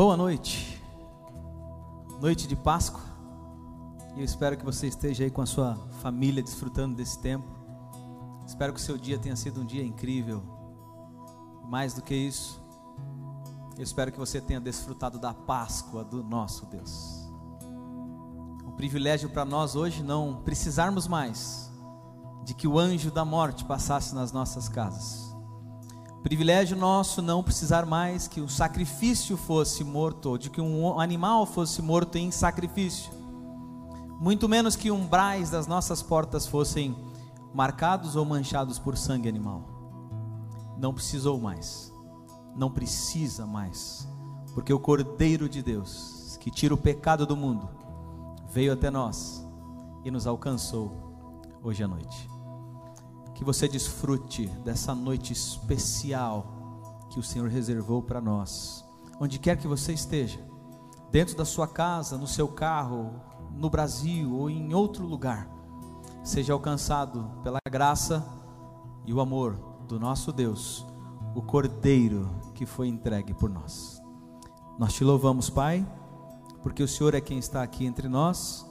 Boa noite, noite de Páscoa, eu espero que você esteja aí com a sua família desfrutando desse tempo. Espero que o seu dia tenha sido um dia incrível. Mais do que isso, eu espero que você tenha desfrutado da Páscoa do nosso Deus. Um privilégio para nós hoje não precisarmos mais de que o anjo da morte passasse nas nossas casas Privilégio nosso não precisar mais que o sacrifício fosse morto, de que um animal fosse morto em sacrifício. Muito menos que umbrais das nossas portas fossem marcados ou manchados por sangue animal. Não precisou mais. Não precisa mais. Porque o Cordeiro de Deus, que tira o pecado do mundo, veio até nós e nos alcançou hoje à noite que você desfrute dessa noite especial que o Senhor reservou para nós, onde quer que você esteja, dentro da sua casa, no seu carro, no Brasil ou em outro lugar, seja alcançado pela graça e o amor do nosso Deus, o Cordeiro que foi entregue por nós. Nós te louvamos, Pai, porque o Senhor é quem está aqui entre nós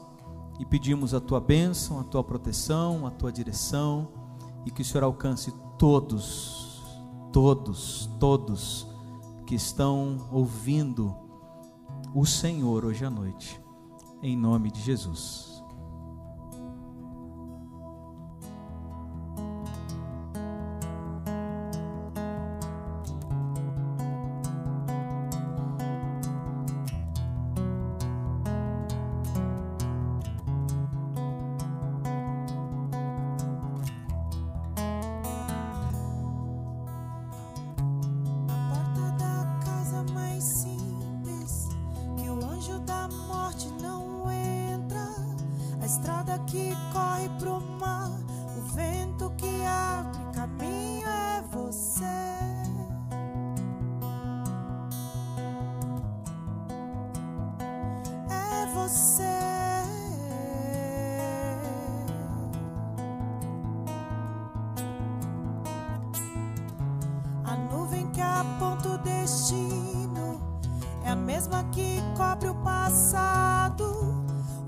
e pedimos a tua bênção, a tua proteção, a tua direção e que o Senhor alcance todos, todos, todos que estão ouvindo o Senhor hoje à noite, em nome de Jesus. ponto destino, é a mesma que cobre o passado,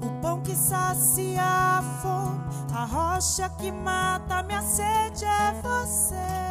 o pão que sacia a fome, a rocha que mata minha sede é você.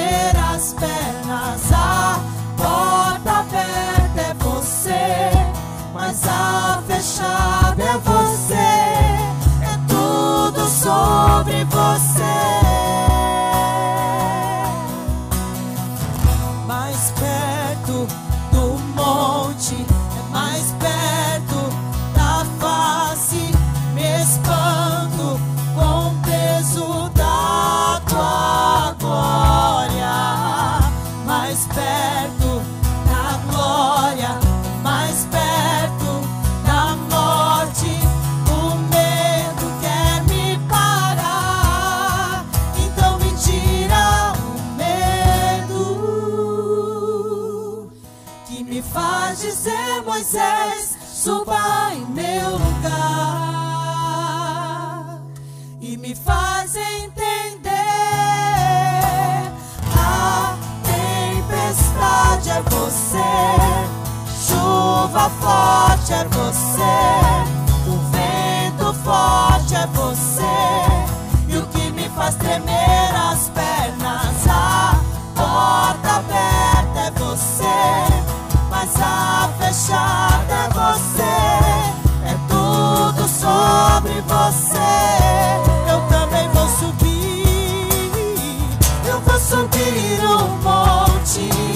as pernas, a porta aberta é você. Mas a fechada é você. É tudo sobre você. Eu também vou subir. Eu vou subir o monte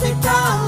ficar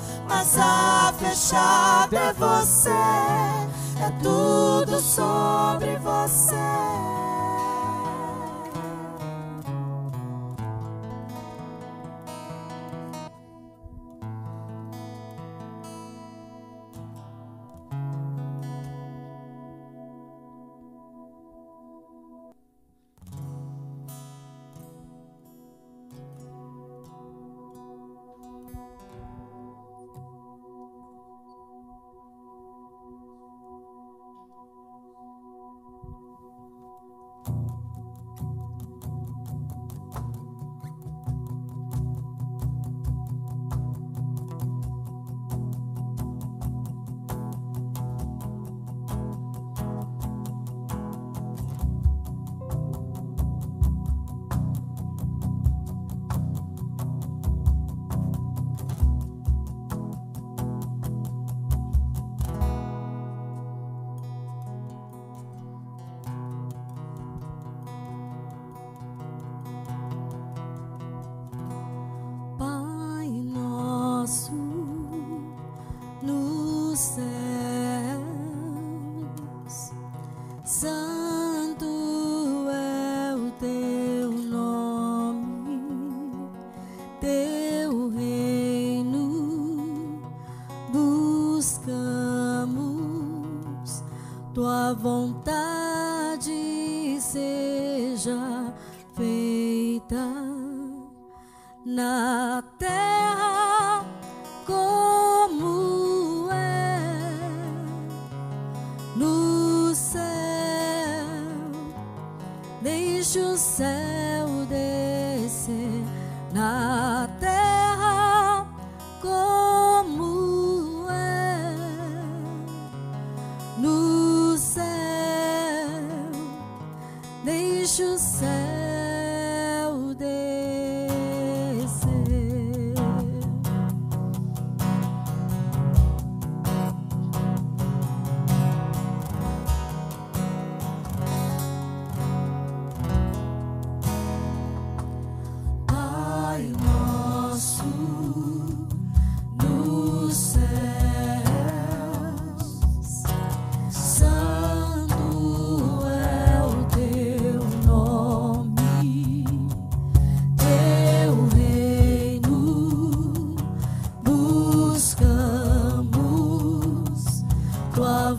mas a fechada é você, é tudo sobre você.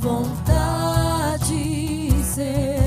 Vontade seja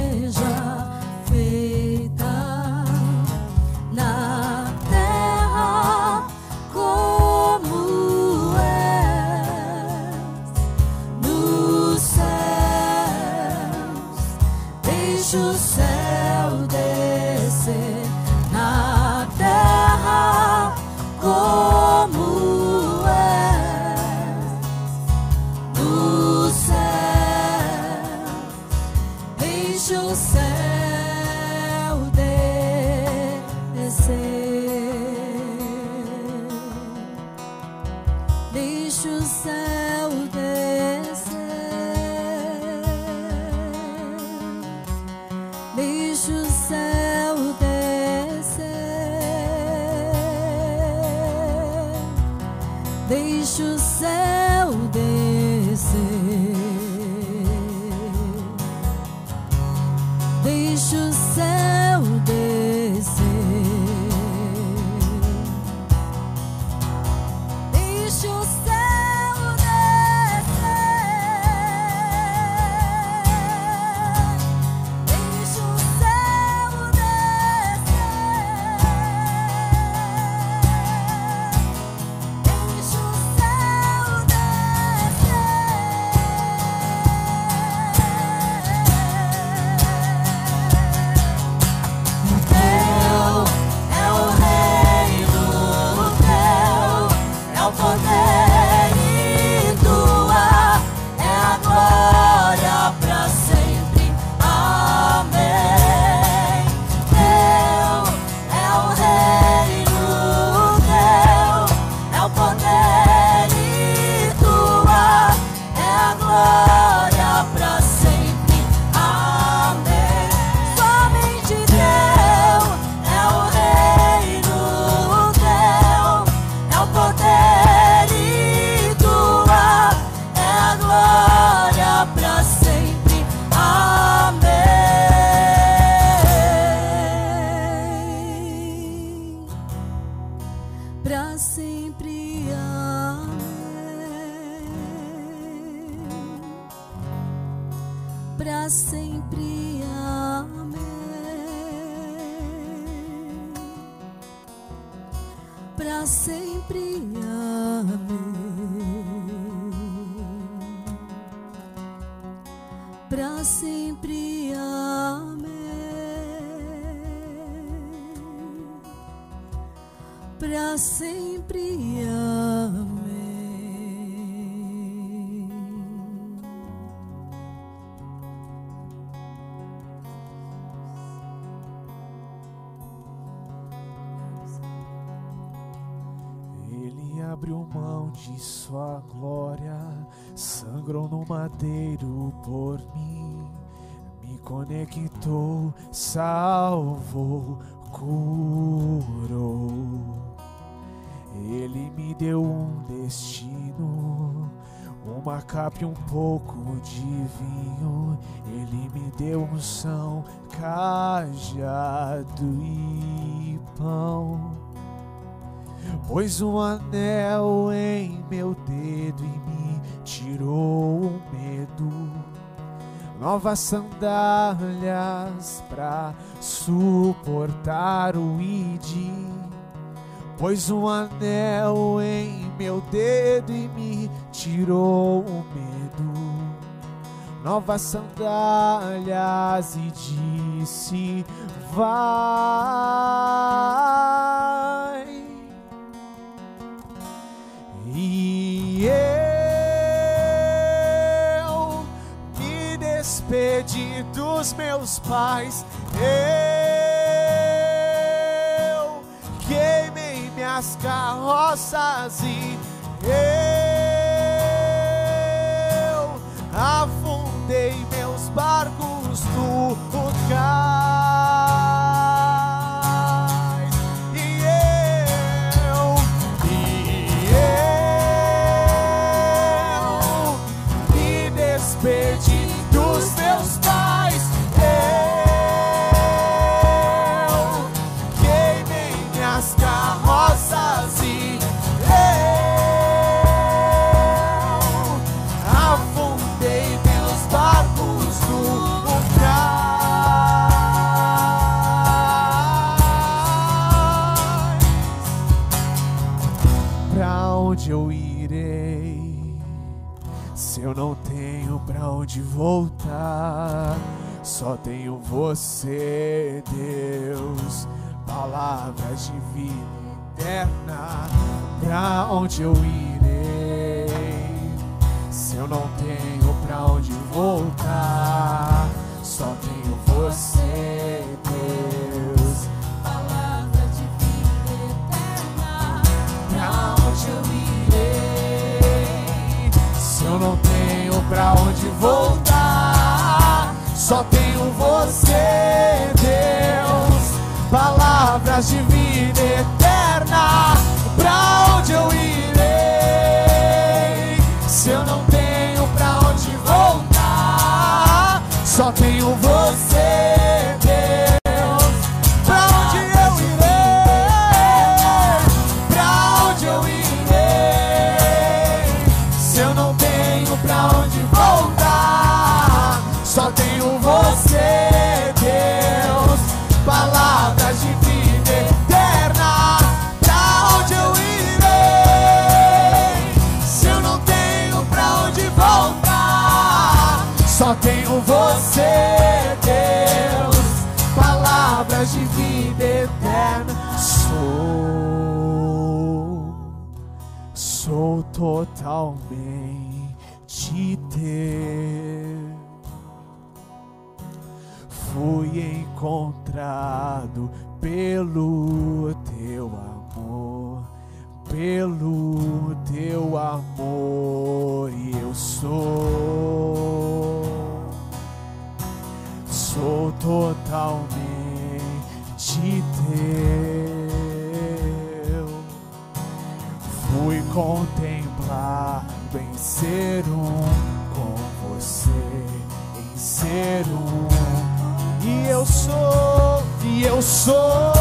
Para sempre. Amém. Para sempre. Amém. Para sempre. Amém. Para sempre. Amém. No madeiro por mim, me conectou, salvou, curou. Ele me deu um destino, uma capa e um pouco de vinho. Ele me deu unção, cajado e pão. Pôs um anel em meu dedo e me tirou o medo. Novas sandálias pra suportar o id. Pôs um anel em meu dedo e me tirou o medo. Novas sandálias e disse: Vai. E eu despedi dos meus pais. Eu queimei minhas carroças e eu afundei meus barcos no cais. Onde voltar, só tenho você, Deus. Palavras de vida eterna. Pra onde eu irei? Se eu não tenho pra onde voltar, pra onde voltar, só tenho você, Deus. Palavras de vida pelo teu amor, e eu sou, sou totalmente teu. Fui contemplado em ser um com você, em ser um, e eu sou, e eu sou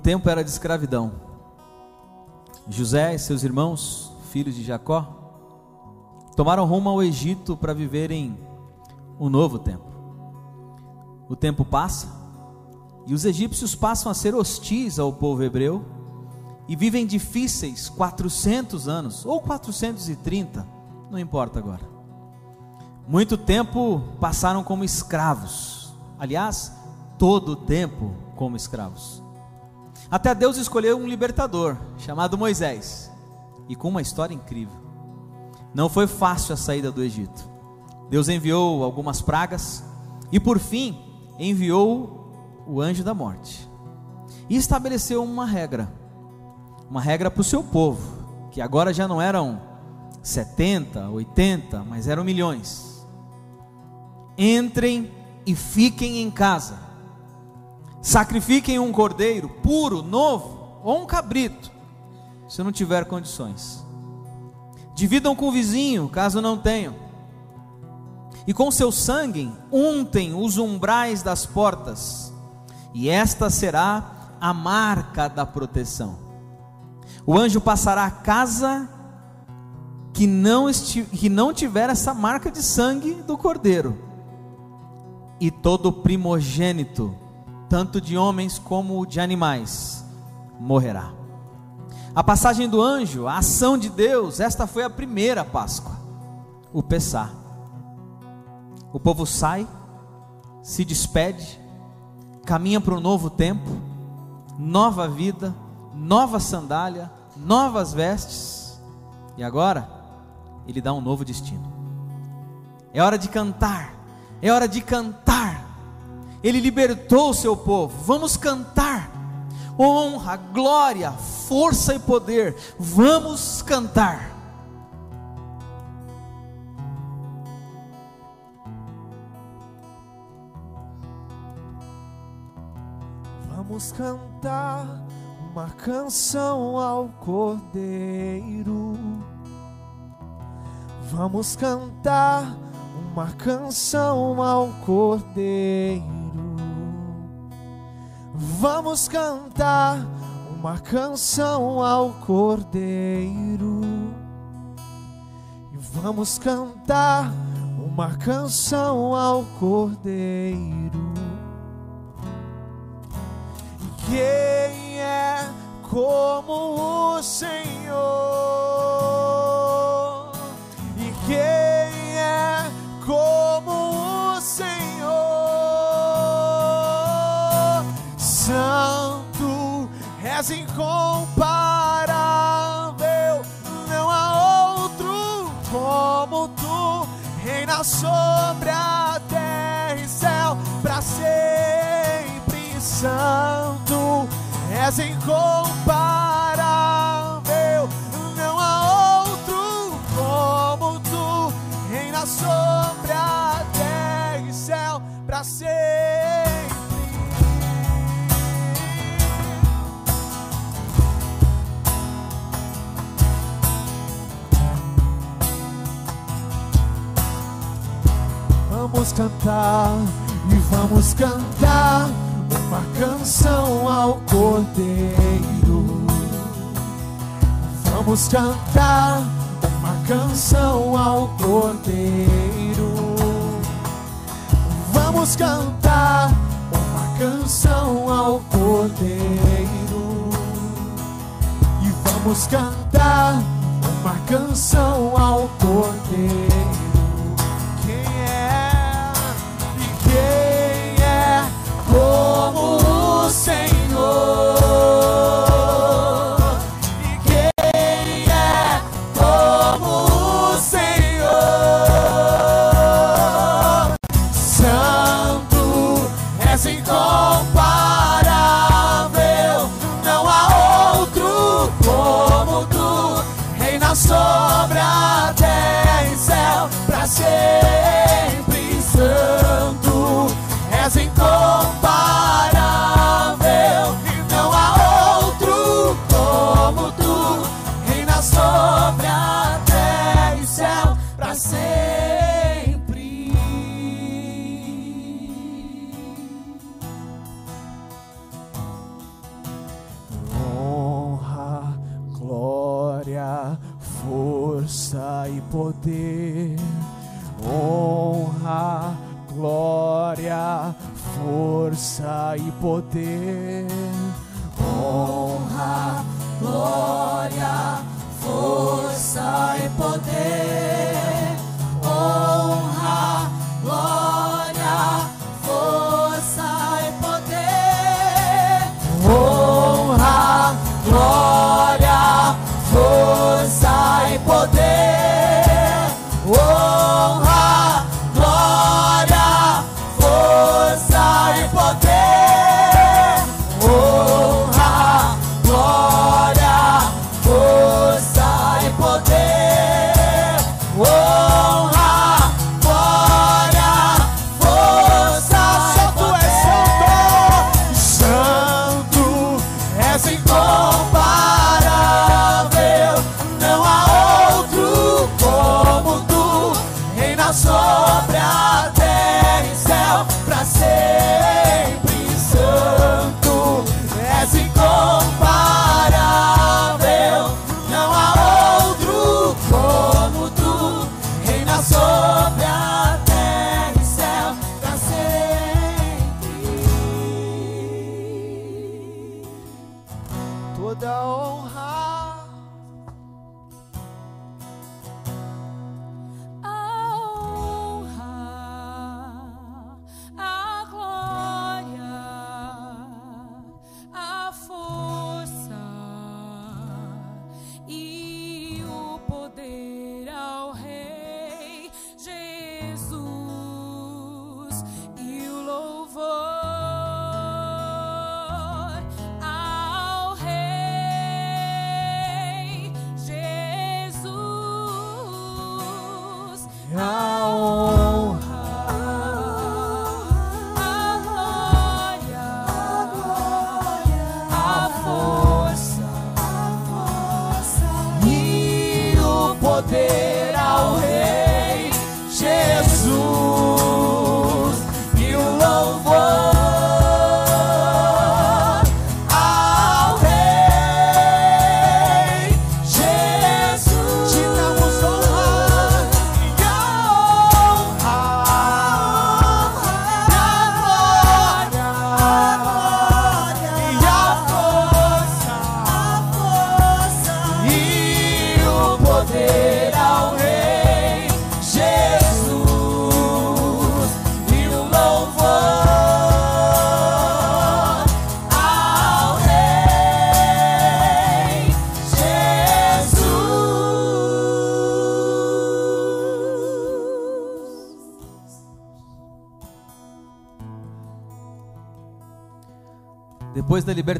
tempo era de escravidão. José e seus irmãos, filhos de Jacó, tomaram rumo ao Egito para viverem um novo tempo. O tempo passa e os egípcios passam a ser hostis ao povo hebreu e vivem difíceis 400 anos ou 430, não importa agora. Muito tempo passaram como escravos. Aliás, todo o tempo como escravos. Até Deus escolheu um libertador, chamado Moisés, e com uma história incrível. Não foi fácil a saída do Egito. Deus enviou algumas pragas e, por fim, enviou o anjo da morte. E estabeleceu uma regra, uma regra para o seu povo, que agora já não eram 70, 80, mas eram milhões. Entrem e fiquem em casa Sacrifiquem um cordeiro puro, novo, ou um cabrito, se não tiver condições. Dividam com o vizinho, caso não tenham. E com seu sangue untem os umbrais das portas, e esta será a marca da proteção. O anjo passará a casa que não, que não tiver essa marca de sangue do cordeiro, e todo primogênito tanto de homens como de animais, morrerá. A passagem do anjo, a ação de Deus, esta foi a primeira Páscoa, o Pessá. O povo sai, se despede, caminha para um novo tempo, nova vida, nova sandália, novas vestes, e agora ele dá um novo destino. É hora de cantar, é hora de cantar. Ele libertou o seu povo. Vamos cantar. Honra, glória, força e poder. Vamos cantar. Vamos cantar uma canção ao Cordeiro. Vamos cantar uma canção ao Cordeiro. Vamos cantar uma canção ao Cordeiro. E vamos cantar uma canção ao Cordeiro. Quem é como o Senhor? És incomparável, não há outro como tu, reina sobre a terra e céu para sempre santo, és incomparável, não há outro como tu, reina sobre a terra e céu para sempre. Vamos cantar e vamos cantar uma canção ao Cordeiro. Vamos cantar uma canção ao Cordeiro. Vamos cantar uma canção ao Cordeiro. E vamos cantar uma canção ao Cordeiro. Senhor? Poder.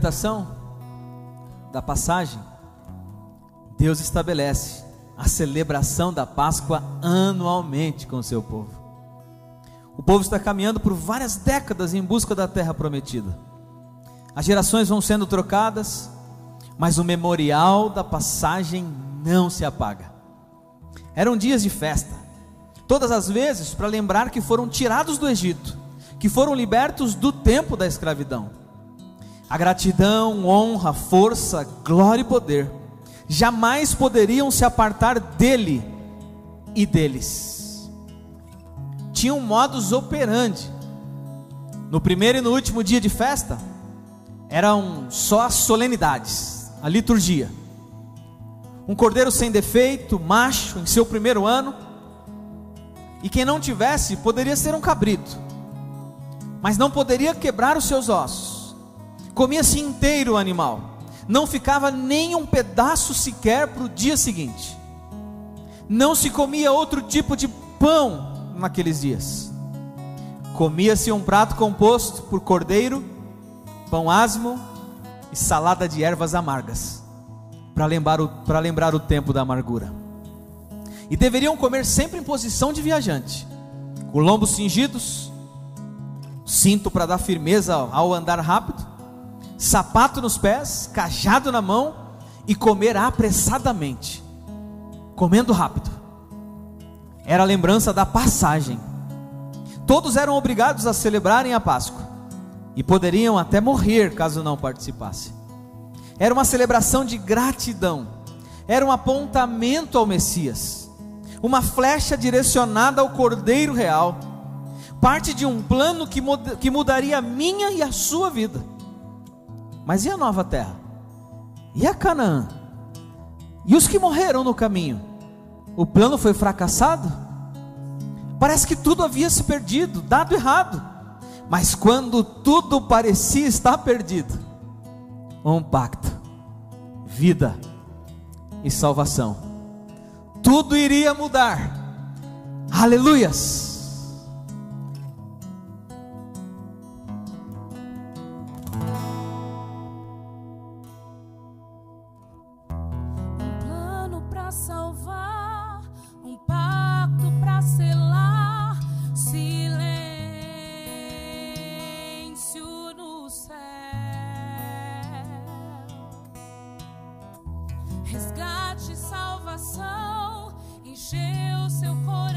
Libertação, da passagem, Deus estabelece a celebração da Páscoa anualmente com o seu povo. O povo está caminhando por várias décadas em busca da terra prometida. As gerações vão sendo trocadas, mas o memorial da passagem não se apaga. Eram dias de festa, todas as vezes para lembrar que foram tirados do Egito, que foram libertos do tempo da escravidão. A gratidão, honra, força, glória e poder jamais poderiam se apartar dele e deles. Tinha um modus operandi. No primeiro e no último dia de festa, eram só as solenidades, a liturgia. Um cordeiro sem defeito, macho, em seu primeiro ano. E quem não tivesse, poderia ser um cabrito, mas não poderia quebrar os seus ossos. Comia-se inteiro o animal não ficava nem um pedaço sequer para o dia seguinte. Não se comia outro tipo de pão naqueles dias. Comia-se um prato composto por cordeiro, pão asmo e salada de ervas amargas, para lembrar, o, lembrar o tempo da amargura. E deveriam comer sempre em posição de viajante, com lombos cingidos, cinto para dar firmeza ao andar rápido, sapato nos pés, cajado na mão e comer apressadamente, comendo rápido. Era a lembrança da passagem. Todos eram obrigados a celebrarem a Páscoa e poderiam até morrer caso não participassem. Era uma celebração de gratidão, era um apontamento ao Messias, uma flecha direcionada ao Cordeiro Real, parte de um plano que mudaria a minha e a sua vida. Mas e a nova terra? E a Canaã? E os que morreram no caminho? O plano foi fracassado? Parece que tudo havia se perdido, dado errado. Mas quando tudo parecia estar perdido, um pacto, vida e salvação. Tudo iria mudar. Aleluias. O plano perfeito,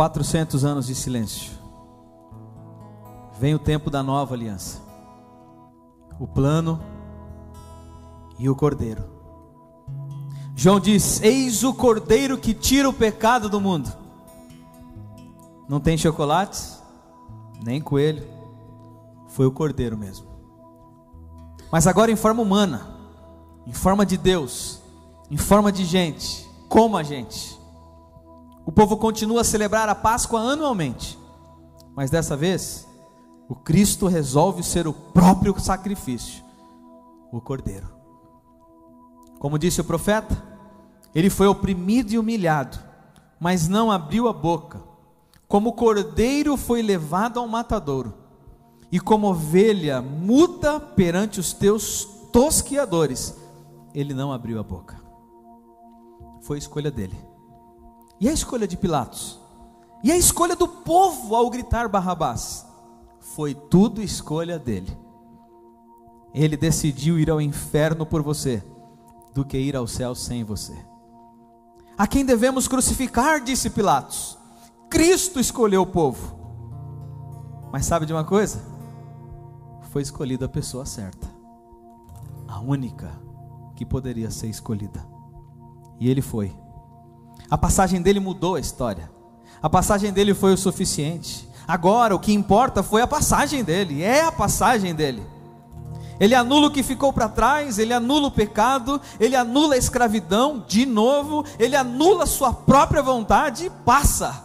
400 anos de silêncio. Vem o tempo da nova aliança. O plano e o cordeiro. João diz: Eis o cordeiro que tira o pecado do mundo. Não tem chocolates, nem coelho. Foi o cordeiro mesmo. Mas agora em forma humana, em forma de Deus, em forma de gente, como a gente. O povo continua a celebrar a Páscoa anualmente, mas dessa vez, o Cristo resolve ser o próprio sacrifício, o Cordeiro. Como disse o profeta, ele foi oprimido e humilhado, mas não abriu a boca. Como cordeiro foi levado ao matadouro, e como ovelha muda perante os teus tosquiadores, ele não abriu a boca. Foi escolha dele. E a escolha de Pilatos? E a escolha do povo ao gritar Barrabás? Foi tudo escolha dele. Ele decidiu ir ao inferno por você, do que ir ao céu sem você. A quem devemos crucificar, disse Pilatos. Cristo escolheu o povo. Mas sabe de uma coisa? Foi escolhida a pessoa certa, a única que poderia ser escolhida. E ele foi. A passagem dele mudou a história. A passagem dele foi o suficiente. Agora o que importa foi a passagem dele, é a passagem dele. Ele anula o que ficou para trás, ele anula o pecado, ele anula a escravidão de novo, ele anula sua própria vontade e passa.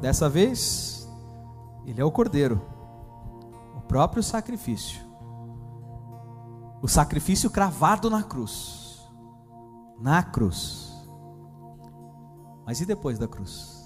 Dessa vez, ele é o cordeiro, o próprio sacrifício. O sacrifício cravado na cruz. Na cruz. Mas e depois da cruz?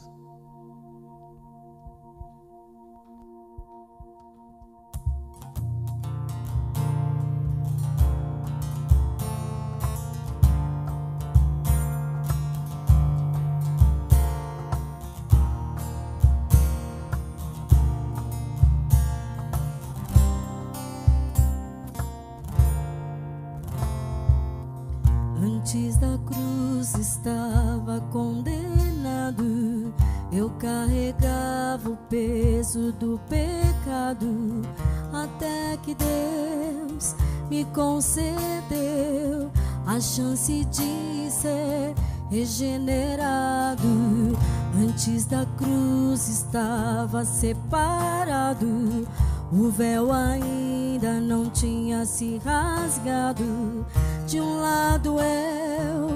Cruz estava separado. O véu ainda não tinha se rasgado. De um lado eu,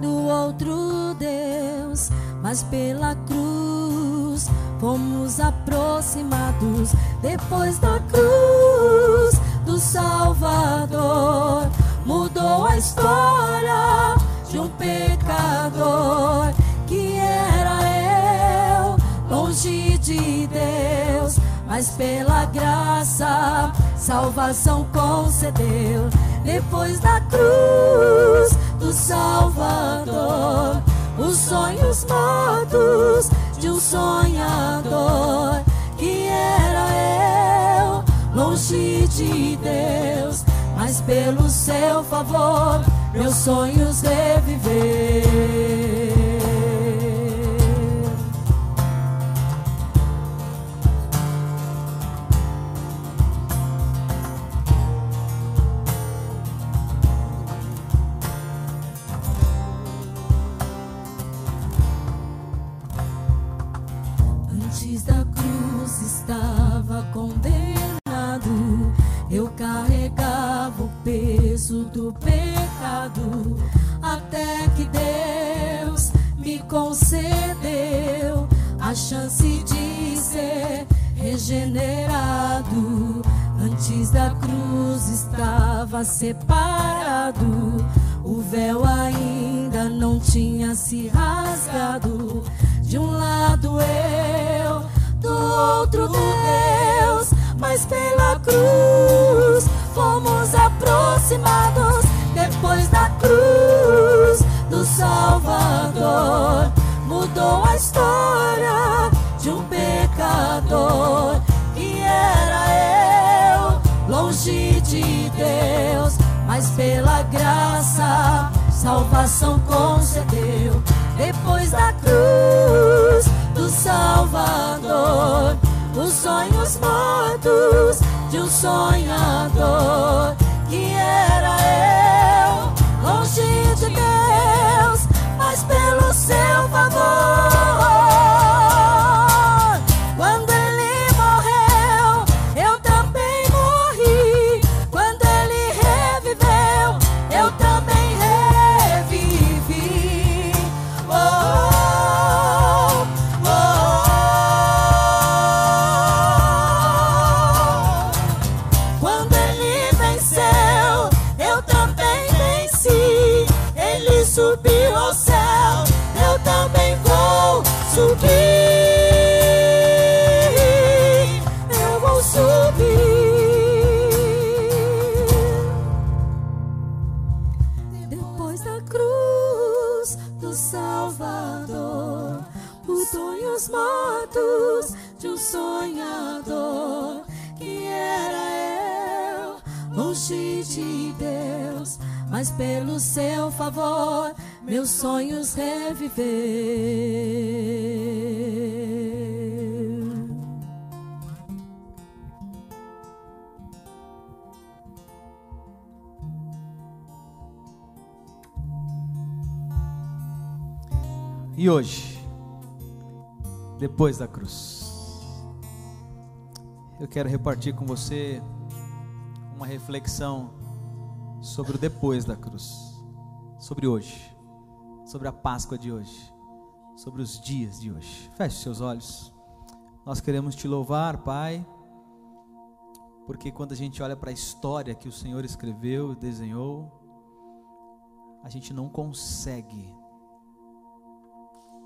do outro Deus, mas pela cruz fomos aproximados. Depois da cruz do Salvador, mudou a história de um pecador mas pela graça salvação concedeu. Depois da cruz do Salvador, os sonhos mortos de um sonhador que era eu, longe de Deus, mas pelo seu favor, meus sonhos reviver. Pecado. Até que Deus me concedeu a chance de ser regenerado. Antes da cruz estava separado. O véu ainda não tinha se rasgado. De um lado eu, do outro Deus, mas pela cruz fomos aproximados. Depois da cruz do Salvador, mudou a história de um pecador que era eu, longe de Deus, mas pela graça salvação concedeu. Depois da cruz do Salvador, os sonhos mortos de um sonhador que era eu, longe de Deus, mas pelo seu favor. Favor, meus sonhos reviver. E hoje, depois da cruz, eu quero repartir com você uma reflexão sobre o depois da cruz, sobre hoje, sobre a Páscoa de hoje, sobre os dias de hoje. Feche seus olhos. Nós queremos te louvar, Pai, porque quando a gente olha para a história que o Senhor escreveu e desenhou, a gente não consegue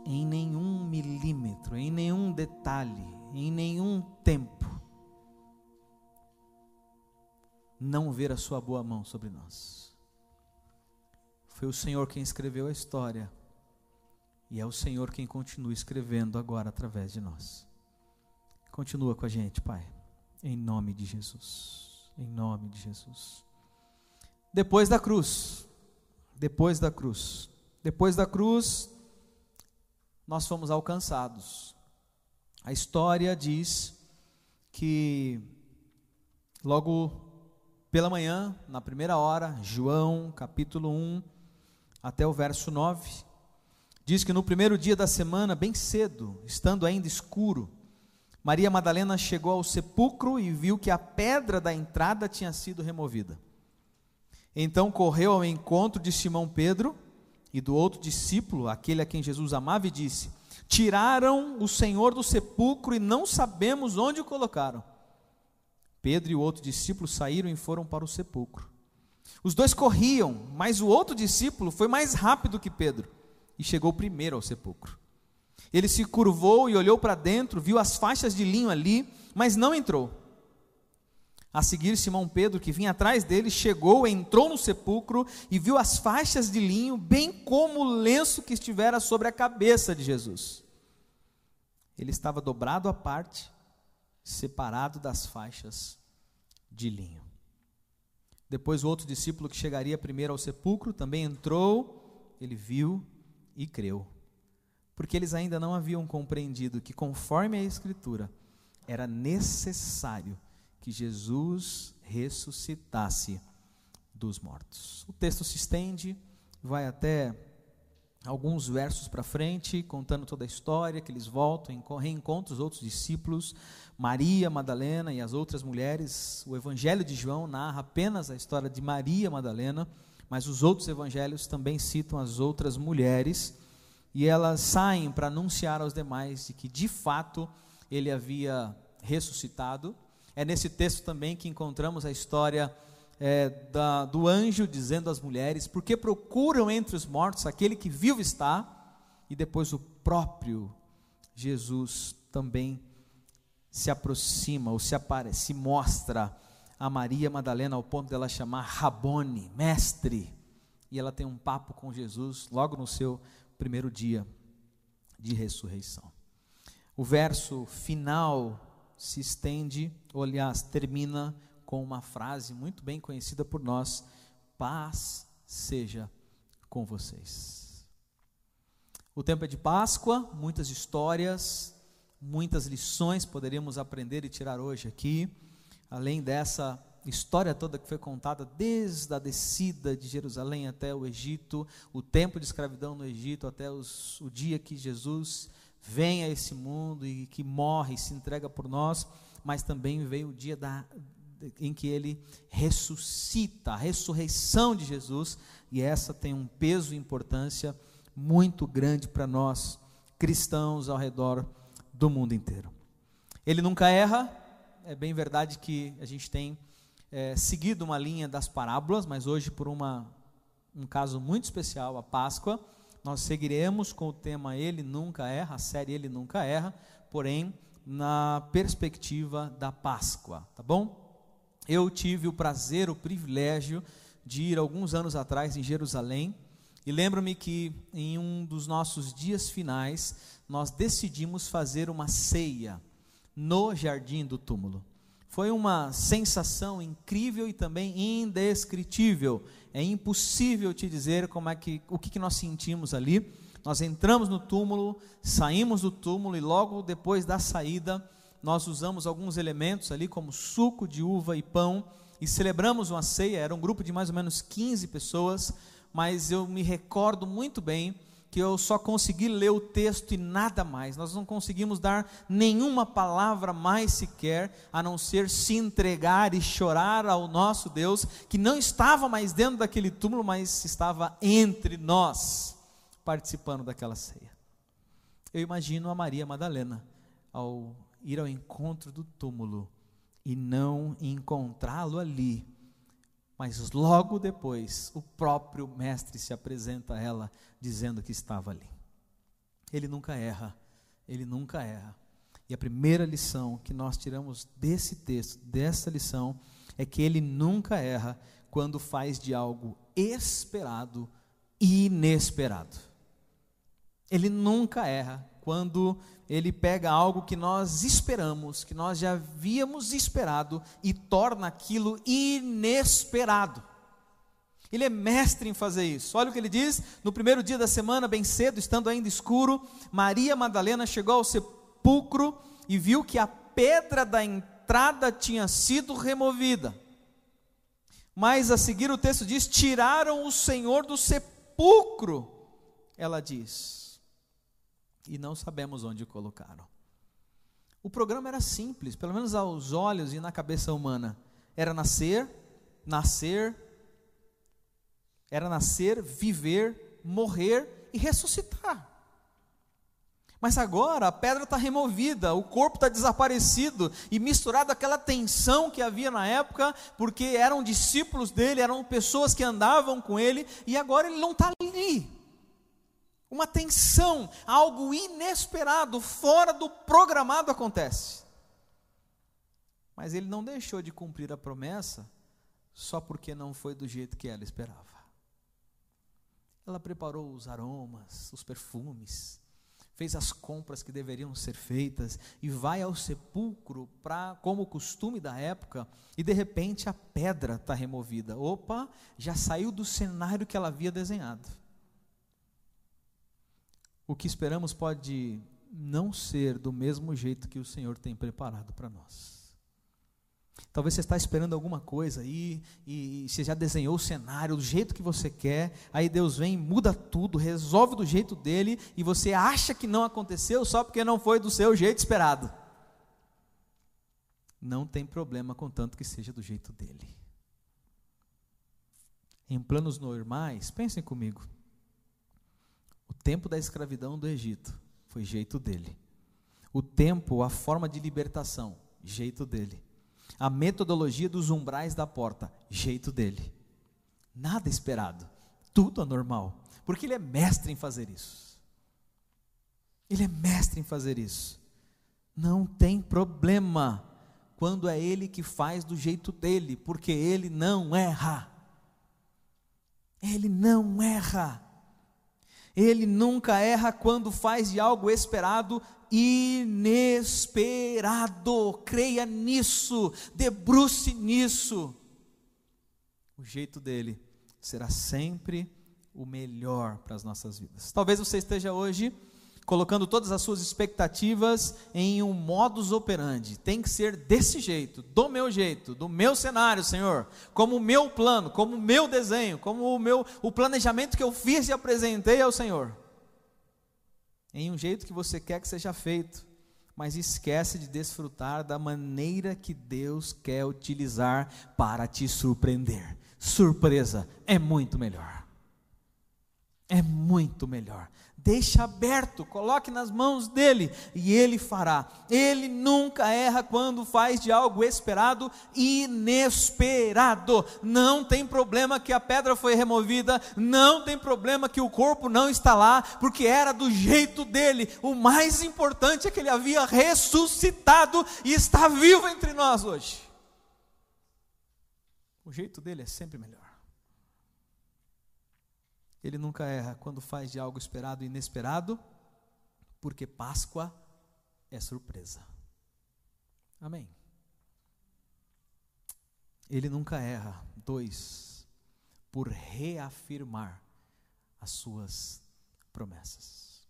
em nenhum milímetro, em nenhum detalhe, em nenhum tempo, não ver a Sua boa mão sobre nós. Foi o Senhor quem escreveu a história, e é o Senhor quem continua escrevendo agora através de nós. Continua com a gente, Pai, em nome de Jesus. Em nome de Jesus. Depois da cruz, depois da cruz, depois da cruz, nós fomos alcançados. A história diz que logo pela manhã, na primeira hora, João capítulo 1, até o verso 9, diz que no primeiro dia da semana, bem cedo, estando ainda escuro, Maria Madalena chegou ao sepulcro e viu que a pedra da entrada tinha sido removida. Então correu ao encontro de Simão Pedro e do outro discípulo, aquele a quem Jesus amava, e disse: Tiraram o Senhor do sepulcro e não sabemos onde o colocaram. Pedro e o outro discípulo saíram e foram para o sepulcro. Os dois corriam, mas o outro discípulo foi mais rápido que Pedro e chegou primeiro ao sepulcro. Ele se curvou e olhou para dentro, viu as faixas de linho ali, mas não entrou. A seguir, Simão Pedro, que vinha atrás dele, chegou, entrou no sepulcro e viu as faixas de linho, bem como o lenço que estivera sobre a cabeça de Jesus. Ele estava dobrado à parte, separado das faixas de linho. Depois, o outro discípulo que chegaria primeiro ao sepulcro também entrou, ele viu e creu. Porque eles ainda não haviam compreendido que, conforme a Escritura, era necessário que Jesus ressuscitasse dos mortos. O texto se estende, vai até alguns versos para frente, contando toda a história, que eles voltam, reencontram os outros discípulos, Maria Madalena e as outras mulheres. O Evangelho de João narra apenas a história de Maria Madalena, mas os outros evangelhos também citam as outras mulheres, e elas saem para anunciar aos demais de que de fato ele havia ressuscitado é nesse texto também que encontramos a história é, da, do anjo dizendo às mulheres: porque procuram entre os mortos aquele que vivo está, e depois o próprio Jesus também se aproxima ou se aparece, se mostra a Maria Madalena ao ponto dela chamar Rabone, mestre, e ela tem um papo com Jesus logo no seu primeiro dia de ressurreição. O verso final se estende, ou aliás, termina com uma frase muito bem conhecida por nós: paz seja com vocês. O tempo é de Páscoa, muitas histórias, muitas lições poderíamos aprender e tirar hoje aqui, além dessa história toda que foi contada desde a descida de Jerusalém até o Egito, o tempo de escravidão no Egito, até os, o dia que Jesus vem a esse mundo e que morre e se entrega por nós, mas também veio o dia da, em que ele ressuscita, a ressurreição de Jesus, e essa tem um peso e importância muito grande para nós, cristãos ao redor do mundo inteiro. Ele nunca erra, é bem verdade que a gente tem é, seguido uma linha das parábolas, mas hoje, por uma, um caso muito especial, a Páscoa, nós seguiremos com o tema Ele Nunca Erra, a série Ele Nunca Erra, porém na perspectiva da Páscoa, tá bom? Eu tive o prazer, o privilégio de ir alguns anos atrás em Jerusalém e lembro-me que em um dos nossos dias finais nós decidimos fazer uma ceia no jardim do túmulo. Foi uma sensação incrível e também indescritível. É impossível te dizer como é que o que, que nós sentimos ali. Nós entramos no túmulo, saímos do túmulo e logo depois da saída nós usamos alguns elementos ali como suco de uva e pão e celebramos uma ceia. Era um grupo de mais ou menos 15 pessoas, mas eu me recordo muito bem que eu só consegui ler o texto e nada mais. Nós não conseguimos dar nenhuma palavra mais sequer, a não ser se entregar e chorar ao nosso Deus, que não estava mais dentro daquele túmulo, mas estava entre nós, participando daquela ceia. Eu imagino a Maria Madalena ao ir ao encontro do túmulo e não encontrá-lo ali. Mas logo depois, o próprio mestre se apresenta a ela, dizendo que estava ali. Ele nunca erra, ele nunca erra. E a primeira lição que nós tiramos desse texto, dessa lição, é que ele nunca erra quando faz de algo esperado inesperado. Ele nunca erra quando ele pega algo que nós esperamos, que nós já havíamos esperado e torna aquilo inesperado. Ele é mestre em fazer isso. Olha o que ele diz: no primeiro dia da semana, bem cedo, estando ainda escuro, Maria Madalena chegou ao sepulcro e viu que a pedra da entrada tinha sido removida. Mas a seguir o texto diz: tiraram o Senhor do sepulcro. Ela diz: e não sabemos onde colocaram. O programa era simples, pelo menos aos olhos e na cabeça humana. Era nascer, nascer, era nascer, viver, morrer e ressuscitar. Mas agora a pedra está removida, o corpo está desaparecido e misturado aquela tensão que havia na época, porque eram discípulos dele, eram pessoas que andavam com ele, e agora ele não está ali. Uma tensão, algo inesperado, fora do programado acontece. Mas ele não deixou de cumprir a promessa só porque não foi do jeito que ela esperava. Ela preparou os aromas, os perfumes, fez as compras que deveriam ser feitas e vai ao sepulcro para, como costume da época, e de repente a pedra está removida. Opa, já saiu do cenário que ela havia desenhado o que esperamos pode não ser do mesmo jeito que o Senhor tem preparado para nós. Talvez você está esperando alguma coisa aí, e, e você já desenhou o cenário do jeito que você quer, aí Deus vem, muda tudo, resolve do jeito dele, e você acha que não aconteceu só porque não foi do seu jeito esperado. Não tem problema, contanto que seja do jeito dele. Em planos normais, pensem comigo. Tempo da escravidão do Egito foi jeito dele. O tempo, a forma de libertação, jeito dele. A metodologia dos umbrais da porta, jeito dele. Nada esperado, tudo anormal, porque ele é mestre em fazer isso. Ele é mestre em fazer isso. Não tem problema quando é ele que faz do jeito dele, porque ele não erra. Ele não erra. Ele nunca erra quando faz de algo esperado inesperado. Creia nisso, debruce nisso. O jeito dele será sempre o melhor para as nossas vidas. Talvez você esteja hoje colocando todas as suas expectativas em um modus operandi. Tem que ser desse jeito, do meu jeito, do meu cenário, Senhor, como o meu plano, como o meu desenho, como o meu o planejamento que eu fiz e apresentei ao Senhor. Em um jeito que você quer que seja feito, mas esquece de desfrutar da maneira que Deus quer utilizar para te surpreender. Surpresa é muito melhor. É muito melhor deixa aberto, coloque nas mãos dele e ele fará. Ele nunca erra quando faz de algo esperado inesperado. Não tem problema que a pedra foi removida, não tem problema que o corpo não está lá, porque era do jeito dele. O mais importante é que ele havia ressuscitado e está vivo entre nós hoje. O jeito dele é sempre melhor. Ele nunca erra quando faz de algo esperado inesperado, porque Páscoa é surpresa. Amém. Ele nunca erra. Dois, por reafirmar as suas promessas.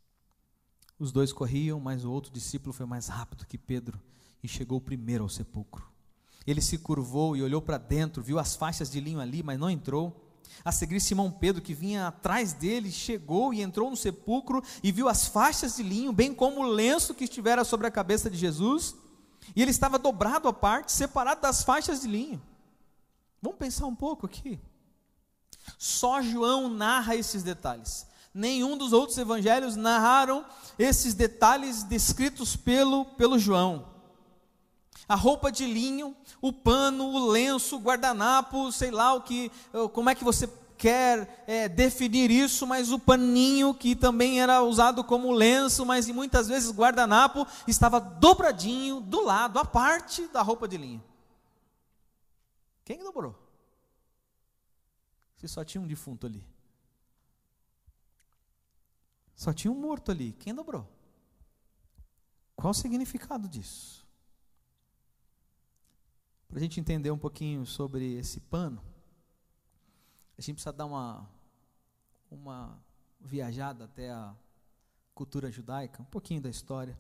Os dois corriam, mas o outro discípulo foi mais rápido que Pedro e chegou primeiro ao sepulcro. Ele se curvou e olhou para dentro, viu as faixas de linho ali, mas não entrou A seguir, Simão Pedro, que vinha atrás dele, chegou e entrou no sepulcro e viu as faixas de linho, bem como o lenço que estivera sobre a cabeça de Jesus, e ele estava dobrado à parte, separado das faixas de linho. Vamos pensar um pouco aqui. Só João narra esses detalhes. Nenhum dos outros evangelhos narraram esses detalhes descritos pelo, pelo João. A roupa de linho, o pano, o lenço, o guardanapo, sei lá o que, como é que você quer é, definir isso, mas o paninho que também era usado como lenço, mas muitas vezes guardanapo, estava dobradinho do lado, a parte da roupa de linho. Quem dobrou? Se só tinha um defunto ali. Só tinha um morto ali. Quem dobrou? Qual o significado disso? Para a gente entender um pouquinho sobre esse pano, a gente precisa dar uma, uma viajada até a cultura judaica, um pouquinho da história,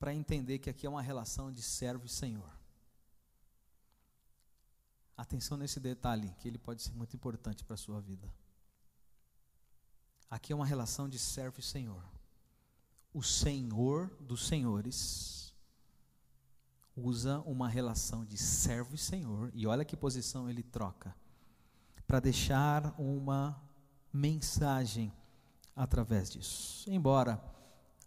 para entender que aqui é uma relação de servo e senhor. Atenção nesse detalhe, que ele pode ser muito importante para a sua vida. Aqui é uma relação de servo e senhor. O senhor dos senhores usa uma relação de servo e senhor, e olha que posição ele troca, para deixar uma mensagem através disso. Embora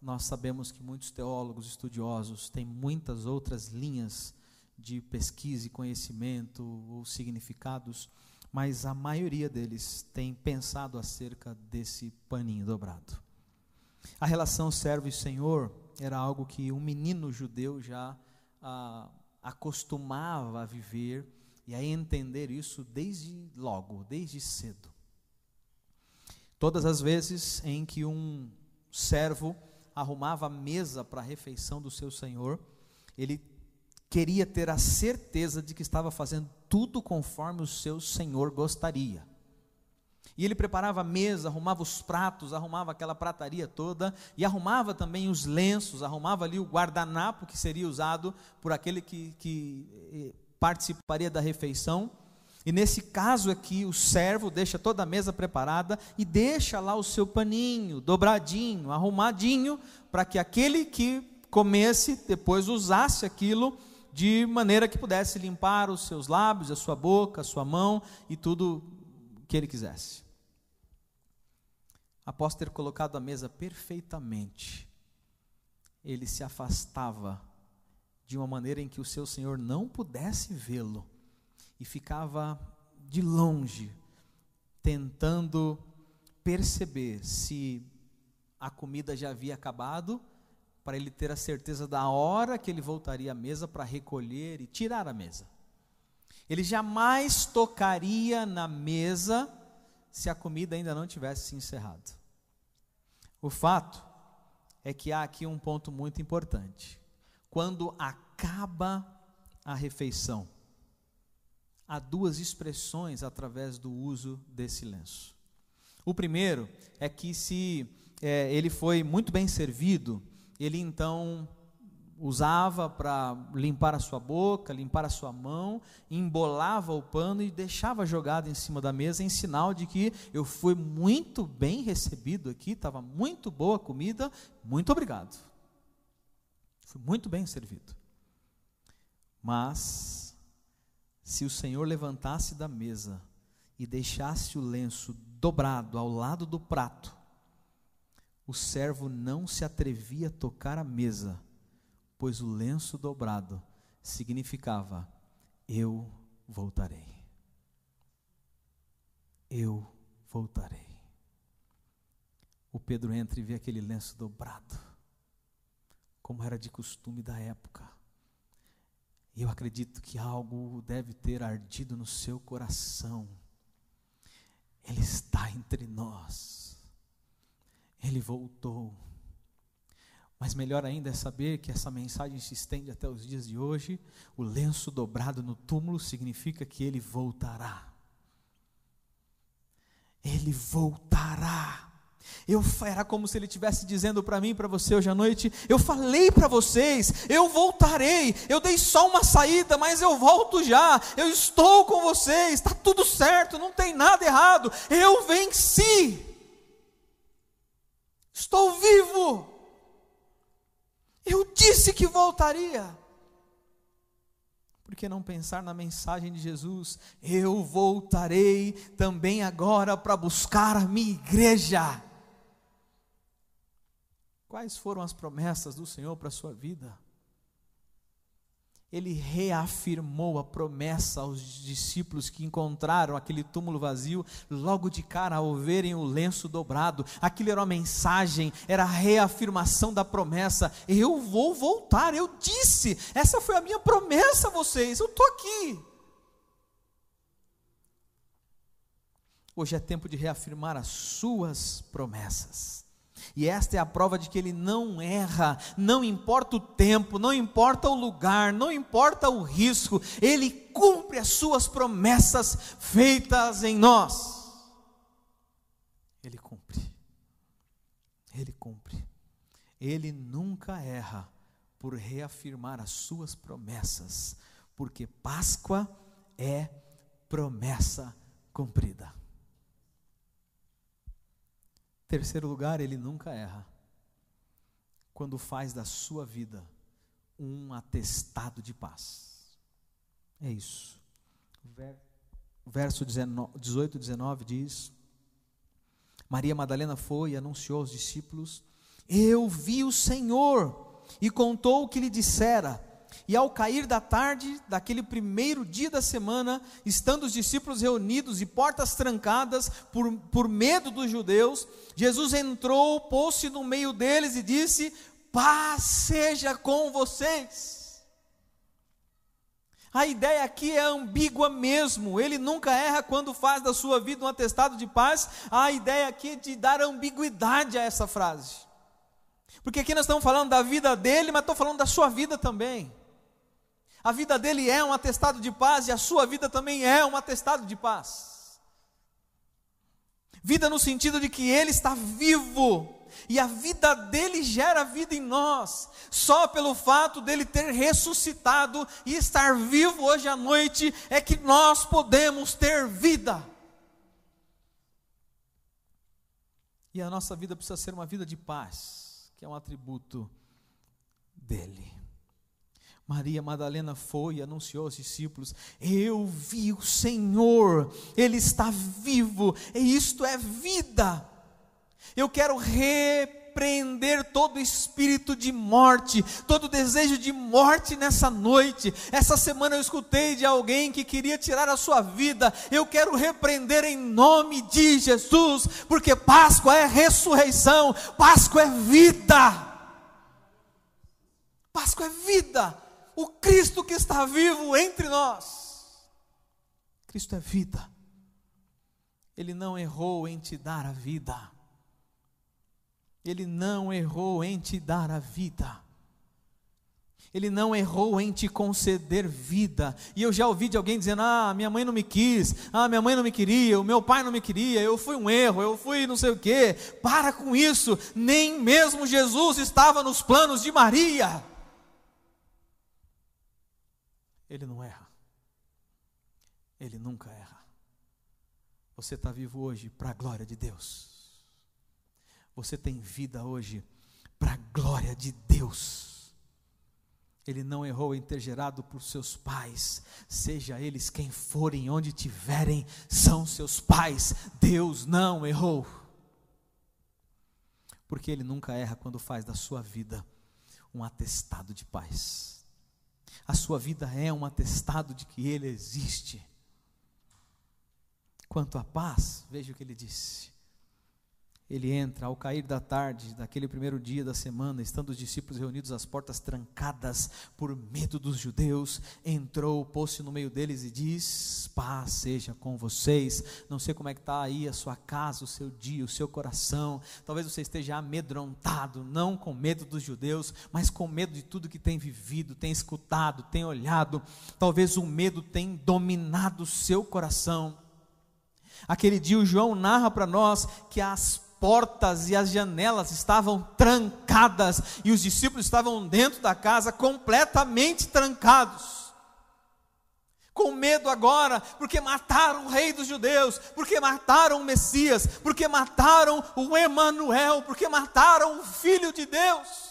nós sabemos que muitos teólogos estudiosos têm muitas outras linhas de pesquisa e conhecimento ou significados, mas a maioria deles tem pensado acerca desse paninho dobrado. A relação servo e senhor era algo que um menino judeu já ah, acostumava a viver e a entender isso desde logo, desde cedo. Todas as vezes em que um servo arrumava a mesa para a refeição do seu senhor, ele queria ter a certeza de que estava fazendo tudo conforme o seu senhor gostaria. E ele preparava a mesa, arrumava os pratos, arrumava aquela prataria toda, e arrumava também os lenços, arrumava ali o guardanapo que seria usado por aquele que, que eh, participaria da refeição. E nesse caso aqui, o servo deixa toda a mesa preparada e deixa lá o seu paninho, dobradinho, arrumadinho, para que aquele que comesse, depois usasse aquilo de maneira que pudesse limpar os seus lábios, a sua boca, a sua mão e tudo que ele quisesse. Após ter colocado a mesa perfeitamente, ele se afastava de uma maneira em que o seu senhor não pudesse vê-lo e ficava de longe, tentando perceber se a comida já havia acabado para ele ter a certeza da hora que ele voltaria à mesa para recolher e tirar a mesa. Ele jamais tocaria na mesa se a comida ainda não tivesse se encerrado. O fato é que há aqui um ponto muito importante. Quando acaba a refeição, há duas expressões através do uso desse lenço. O primeiro é que se é, ele foi muito bem servido, ele então usava para limpar a sua boca, limpar a sua mão, embolava o pano e deixava jogado em cima da mesa em sinal de que eu fui muito bem recebido aqui, estava muito boa a comida, muito obrigado. Fui muito bem servido. Mas se o Senhor levantasse da mesa e deixasse o lenço dobrado ao lado do prato, o servo não se atrevia a tocar a mesa, pois o lenço dobrado significava: Eu voltarei. Eu voltarei. O Pedro entra e vê aquele lenço dobrado, como era de costume da época. E eu acredito que algo deve ter ardido no seu coração. Ele está entre nós ele voltou. Mas melhor ainda é saber que essa mensagem se estende até os dias de hoje. O lenço dobrado no túmulo significa que ele voltará. Ele voltará. Eu era como se ele estivesse dizendo para mim, para você hoje à noite: eu falei para vocês, eu voltarei. Eu dei só uma saída, mas eu volto já. Eu estou com vocês, está tudo certo, não tem nada errado. Eu venci. Estou vivo. Eu disse que voltaria. Por que não pensar na mensagem de Jesus? Eu voltarei também agora para buscar a minha igreja. Quais foram as promessas do Senhor para a sua vida? Ele reafirmou a promessa aos discípulos que encontraram aquele túmulo vazio, logo de cara ao verem o lenço dobrado. Aquilo era uma mensagem, era a reafirmação da promessa. Eu vou voltar, eu disse, essa foi a minha promessa a vocês, eu estou aqui. Hoje é tempo de reafirmar as suas promessas. E esta é a prova de que ele não erra, não importa o tempo, não importa o lugar, não importa o risco, ele cumpre as suas promessas feitas em nós. Ele cumpre, ele cumpre, ele nunca erra por reafirmar as suas promessas, porque Páscoa é promessa cumprida. Terceiro lugar, ele nunca erra. Quando faz da sua vida um atestado de paz. É isso. Verso 18 e 19 diz: Maria Madalena foi e anunciou aos discípulos: Eu vi o Senhor, e contou o que lhe dissera. E ao cair da tarde, daquele primeiro dia da semana, estando os discípulos reunidos e portas trancadas por, por medo dos judeus, Jesus entrou, pôs-se no meio deles e disse: Paz seja com vocês. A ideia aqui é ambígua mesmo, ele nunca erra quando faz da sua vida um atestado de paz. A ideia aqui é de dar ambiguidade a essa frase. Porque aqui nós estamos falando da vida dele, mas estou falando da sua vida também. A vida dele é um atestado de paz e a sua vida também é um atestado de paz. Vida no sentido de que ele está vivo e a vida dele gera vida em nós, só pelo fato dele ter ressuscitado e estar vivo hoje à noite é que nós podemos ter vida. E a nossa vida precisa ser uma vida de paz, que é um atributo dele. Maria Madalena foi e anunciou aos discípulos: Eu vi o Senhor, Ele está vivo, e isto é vida. Eu quero repreender todo espírito de morte, todo desejo de morte nessa noite. Essa semana eu escutei de alguém que queria tirar a sua vida. Eu quero repreender em nome de Jesus, porque Páscoa é ressurreição, Páscoa é vida. Páscoa é vida o Cristo que está vivo entre nós. Cristo é vida. Ele não errou em te dar a vida. Ele não errou em te dar a vida. Ele não errou em te conceder vida. E eu já ouvi de alguém dizendo: Ah, minha mãe não me quis, ah, minha mãe não me queria, o meu pai não me queria, eu fui um erro, eu fui não sei o quê. Para com isso, nem mesmo Jesus estava nos planos de Maria. Ele não erra. Ele nunca erra. Você está vivo hoje para a glória de Deus. Você tem vida hoje para a glória de Deus. Ele não errou em ter gerado por seus pais, seja eles quem forem, onde tiverem, são seus pais. Deus não errou. Porque Ele nunca erra quando faz da sua vida um atestado de paz. A sua vida é um atestado de que Ele existe. Quanto à paz, veja o que ele disse. Ele entra ao cair da tarde, daquele primeiro dia da semana, estando os discípulos reunidos, as portas trancadas por medo dos judeus, entrou, pôs-se no meio deles e diz: Paz seja com vocês. Não sei como é que está aí a sua casa, o seu dia, o seu coração. Talvez você esteja amedrontado, não com medo dos judeus, mas com medo de tudo que tem vivido, tem escutado, tem olhado. Talvez o medo tenha dominado o seu coração. Aquele dia o João narra para nós que as portas e as janelas estavam trancadas e os discípulos estavam dentro da casa completamente trancados. Com medo agora, porque mataram o rei dos judeus, porque mataram o Messias, porque mataram o Emanuel, porque mataram o filho de Deus.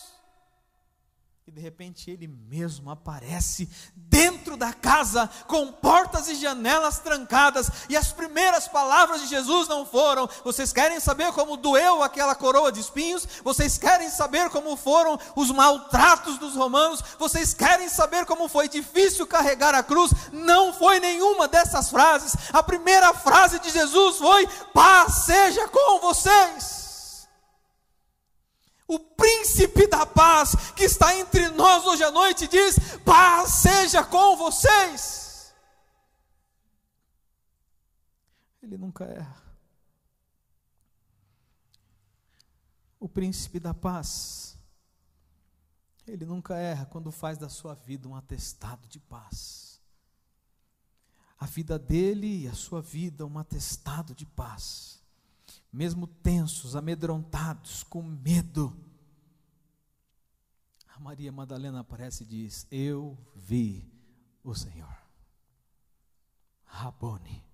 De repente ele mesmo aparece dentro da casa, com portas e janelas trancadas, e as primeiras palavras de Jesus não foram: Vocês querem saber como doeu aquela coroa de espinhos? Vocês querem saber como foram os maltratos dos romanos? Vocês querem saber como foi difícil carregar a cruz? Não foi nenhuma dessas frases. A primeira frase de Jesus foi: Paz seja com vocês o príncipe da paz que está entre nós hoje à noite diz: paz seja com vocês. Ele nunca erra. O príncipe da paz, ele nunca erra quando faz da sua vida um atestado de paz. A vida dele e a sua vida um atestado de paz mesmo tensos, amedrontados, com medo. A Maria Madalena aparece e diz: Eu vi o Senhor. Rabone.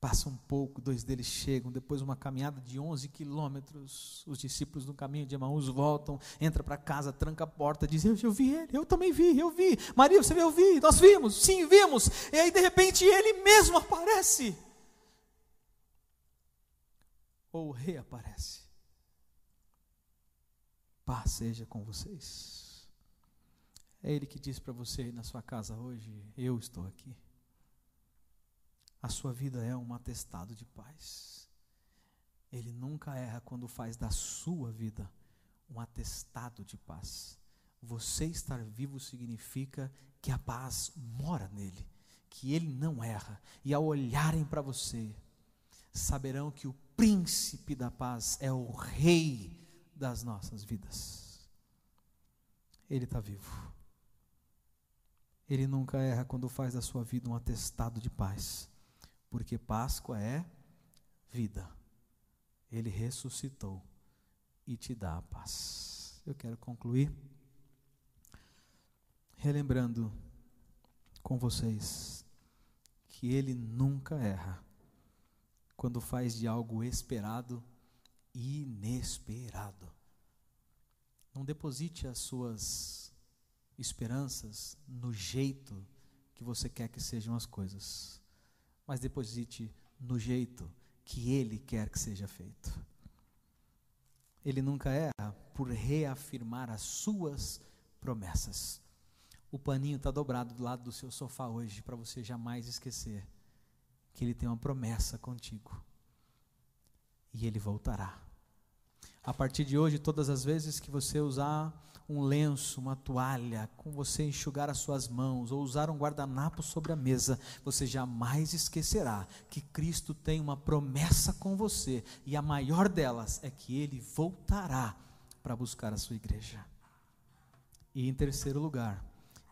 Passa um pouco, dois deles chegam, depois uma caminhada de 11 quilômetros. Os discípulos no caminho de Emaús voltam, entra para casa, tranca a porta, diz: eu, eu vi ele, eu também vi, eu vi. Maria, você viu? Eu vi, nós vimos, sim, vimos. E aí, de repente, ele mesmo aparece ou reaparece. Paz seja com vocês. É Ele que diz para você aí na sua casa hoje: Eu estou aqui. A sua vida é um atestado de paz. Ele nunca erra quando faz da sua vida um atestado de paz. Você estar vivo significa que a paz mora nele, que ele não erra. E ao olharem para você, saberão que o príncipe da paz é o rei das nossas vidas. Ele está vivo. Ele nunca erra quando faz da sua vida um atestado de paz, porque Páscoa é vida. Ele ressuscitou e te dá a paz. Eu quero concluir relembrando com vocês que ele nunca erra quando faz de algo esperado inesperado. Não deposite as suas esperanças no jeito que você quer que sejam as coisas, mas deposite no jeito que Ele quer que seja feito. Ele nunca erra por reafirmar as suas promessas. O paninho está dobrado do lado do seu sofá hoje para você jamais esquecer que Ele tem uma promessa contigo. E Ele voltará. A partir de hoje, todas as vezes que você usar um lenço, uma toalha, com você enxugar as suas mãos, ou usar um guardanapo sobre a mesa, você jamais esquecerá que Cristo tem uma promessa com você, e a maior delas é que Ele voltará para buscar a sua igreja. E em terceiro lugar,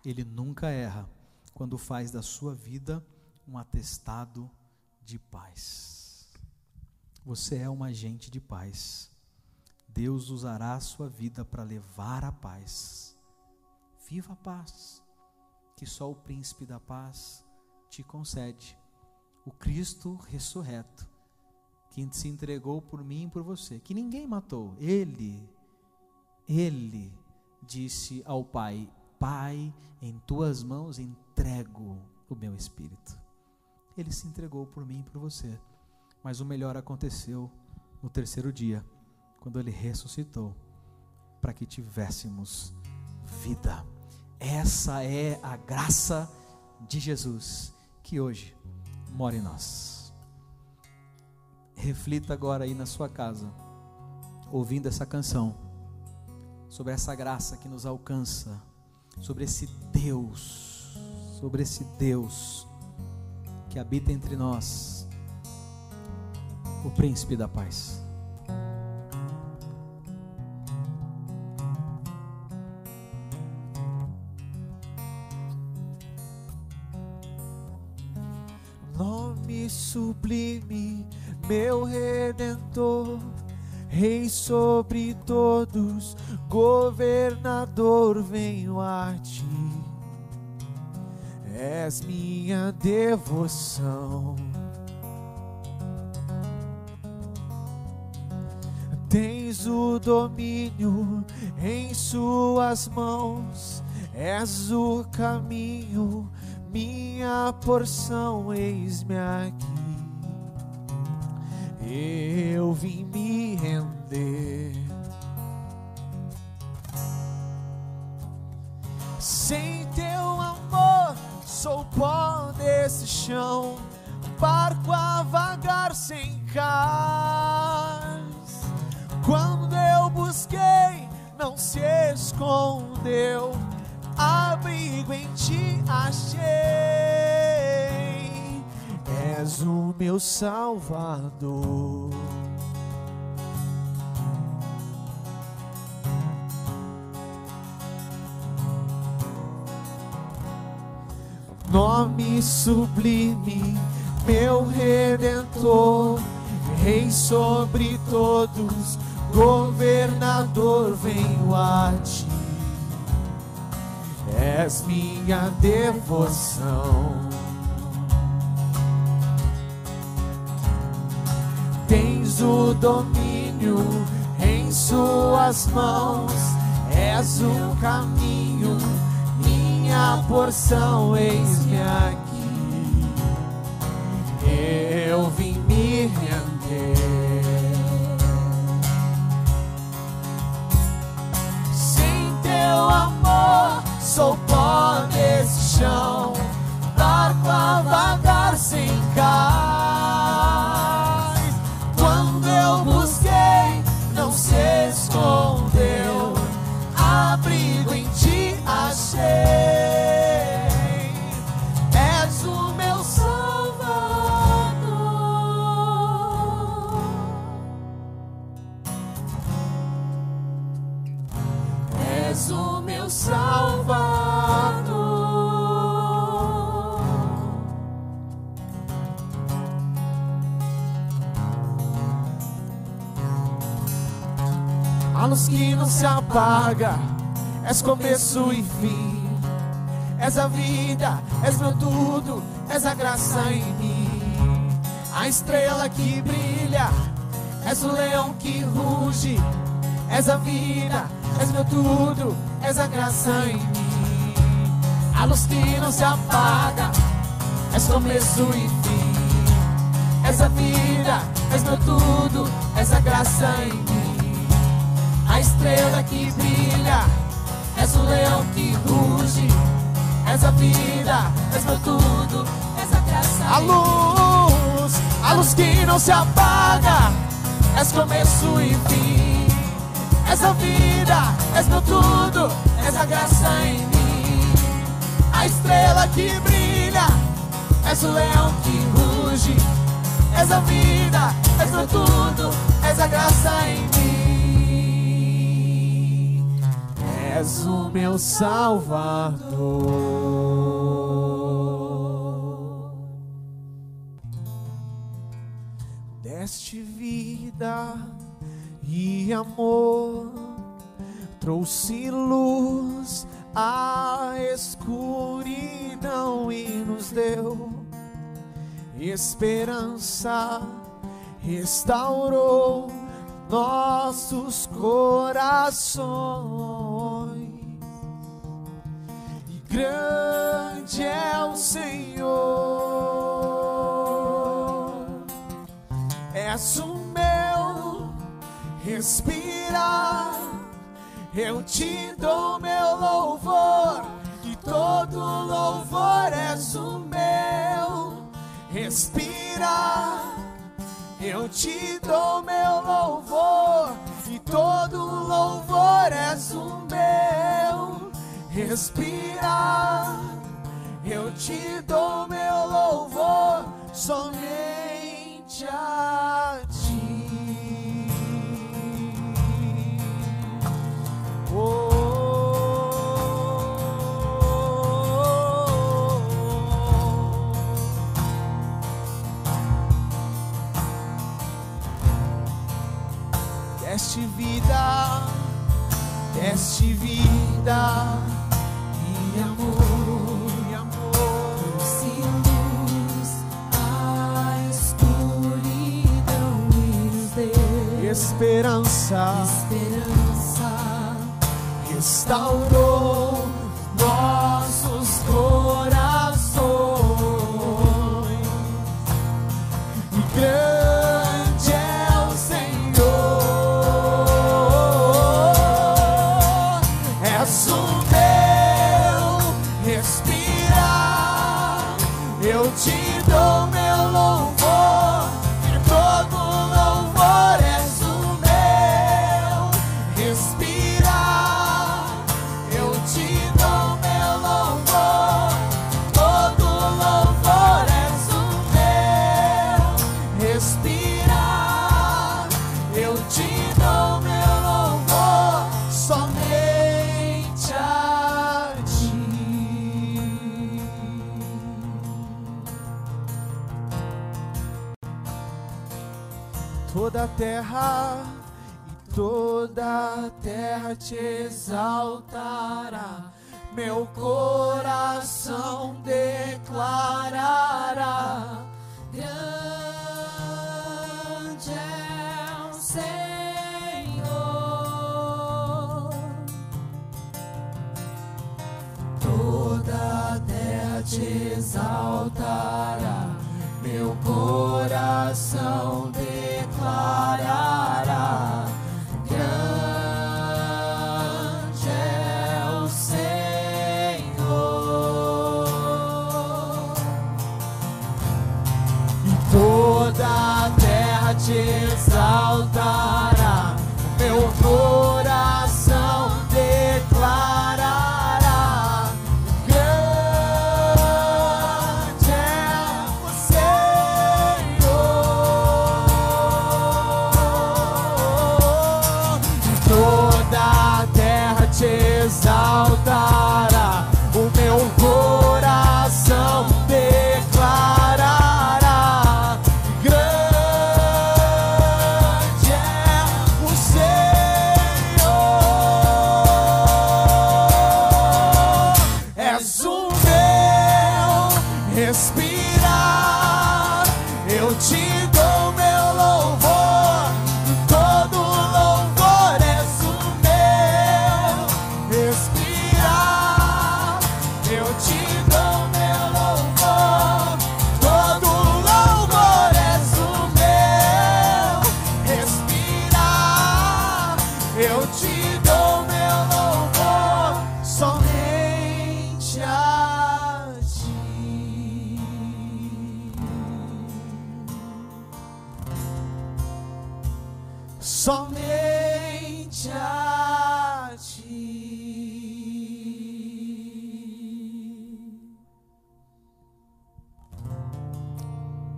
Ele nunca erra quando faz da sua vida um atestado de paz. Você é um agente de paz. Deus usará a sua vida para levar a paz. Viva a paz, que só o príncipe da paz te concede. O Cristo ressurreto, que se entregou por mim e por você, que ninguém matou. Ele, ele disse ao Pai: Pai, em tuas mãos entrego o meu espírito ele se entregou por mim e por você. Mas o melhor aconteceu no terceiro dia, quando ele ressuscitou, para que tivéssemos vida. Essa é a graça de Jesus que hoje mora em nós. Reflita agora aí na sua casa, ouvindo essa canção, sobre essa graça que nos alcança, sobre esse Deus, sobre esse Deus que habita entre nós, o príncipe da paz. Nome sublime, meu redentor, Rei sobre todos, governador, venho a ti. És minha devoção. Tens o domínio em suas mãos, és o caminho, minha porção, eis-me aqui. Eu vim me render. Sem sou pó desse chão, barco a vagar sem cais. Quando eu busquei, não se escondeu, abrigo em ti achei. És o meu Salvador. Nome sublime, meu redentor, Rei sobre todos, governador, venho a ti. És minha devoção. Tens o domínio em suas mãos, és o caminho, minha porção, eis-me aqui. Eu vim me render. Sem teu amor, sou pó nesse chão, barco a vagar sem cais. És começo e fim. És a vida, és meu tudo, és a graça em mim. A estrela que brilha, és o leão que ruge. És a vida, és meu tudo, és a graça em mim. A luz que não se apaga, és começo e fim. És a vida, és meu tudo, és a graça em mim. A estrela que brilha, és o leão que ruge. És a vida, és meu tudo, és a graça. A luz, a luz que não se apaga, és começo e fim. És a vida, és meu tudo, és a graça em mim. A estrela que brilha, és o leão que ruge. És a vida, és meu tudo, és a graça em mim. Meu Salvador. Deste vida e amor, trouxe luz à escuridão e nos deu esperança, restaurou nossos corações. Grande é o Senhor, és o meu respirar. Eu te dou meu louvor, e todo louvor és o meu respirar. Eu te dou meu louvor, e todo louvor és o meu respirar. Eu te dou meu louvor somente a ti. Oh. deste vida, deste vida Esperança esperança. restaurou nossos corações. Terra e toda a terra te exaltará. Meu coração declarará. Grande é o Senhor. Toda terra te exaltará, meu coração declarará. Grande é o Senhor, e toda a terra te exaltará,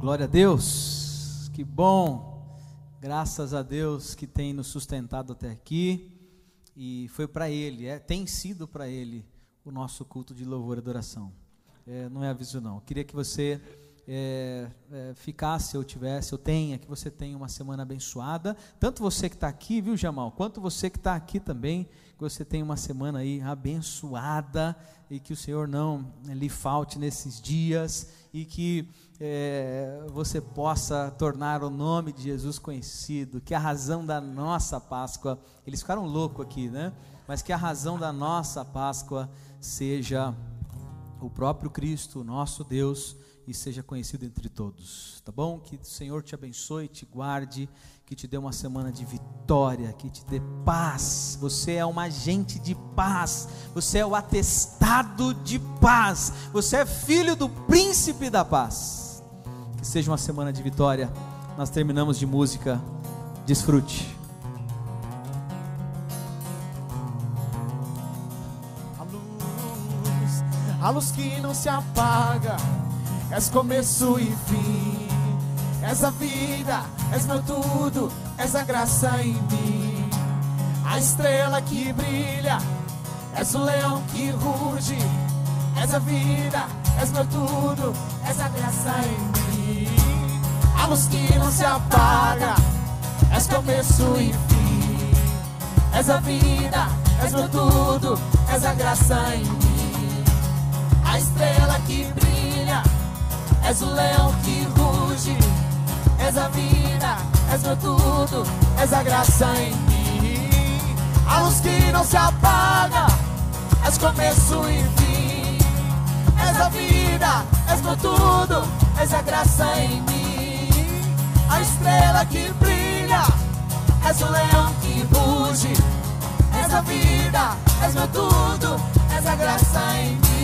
Glória a Deus, que bom, graças a Deus que tem nos sustentado até aqui e foi para Ele, é, tem sido para Ele o nosso culto de louvor e adoração. É, não é aviso não. Eu queria que você é, é, ficasse ou tivesse, ou tenha, que você tenha uma semana abençoada. Tanto você que está aqui, viu, Jamal, quanto você que está aqui também, que você tenha uma semana aí abençoada e que o Senhor não eh, lhe falte nesses dias e que eh, você possa tornar o nome de Jesus conhecido, que a razão da nossa Páscoa, eles ficaram loucos aqui, né? Mas que a razão da nossa Páscoa seja o próprio Cristo, nosso Deus, e seja conhecido entre todos, tá bom? Que o Senhor te abençoe, te guarde, que te dê uma semana de vitória, que te dê paz. Você é um agente de paz, você é o atestado de paz, você é filho do príncipe da paz. Que seja uma semana de vitória. Nós terminamos de música. Desfrute. A luz, a luz que não se apaga, és começo e fim. És a vida, és meu tudo, és a graça em mim. A estrela que brilha, és o leão que ruge. És a vida, és meu tudo, és a graça em mim. A luz que não se apaga, és começo e fim. és a vida, és meu tudo, és a graça em mim. A estrela que brilha, és o leão que ruge, és a vida, és meu tudo, és a graça em mim. A luz que não se apaga, és começo e fim. És a vida, és meu tudo, és a graça em mim. A estrela que brilha, és o leão que ruge, és a vida, és meu tudo, és a graça em mim.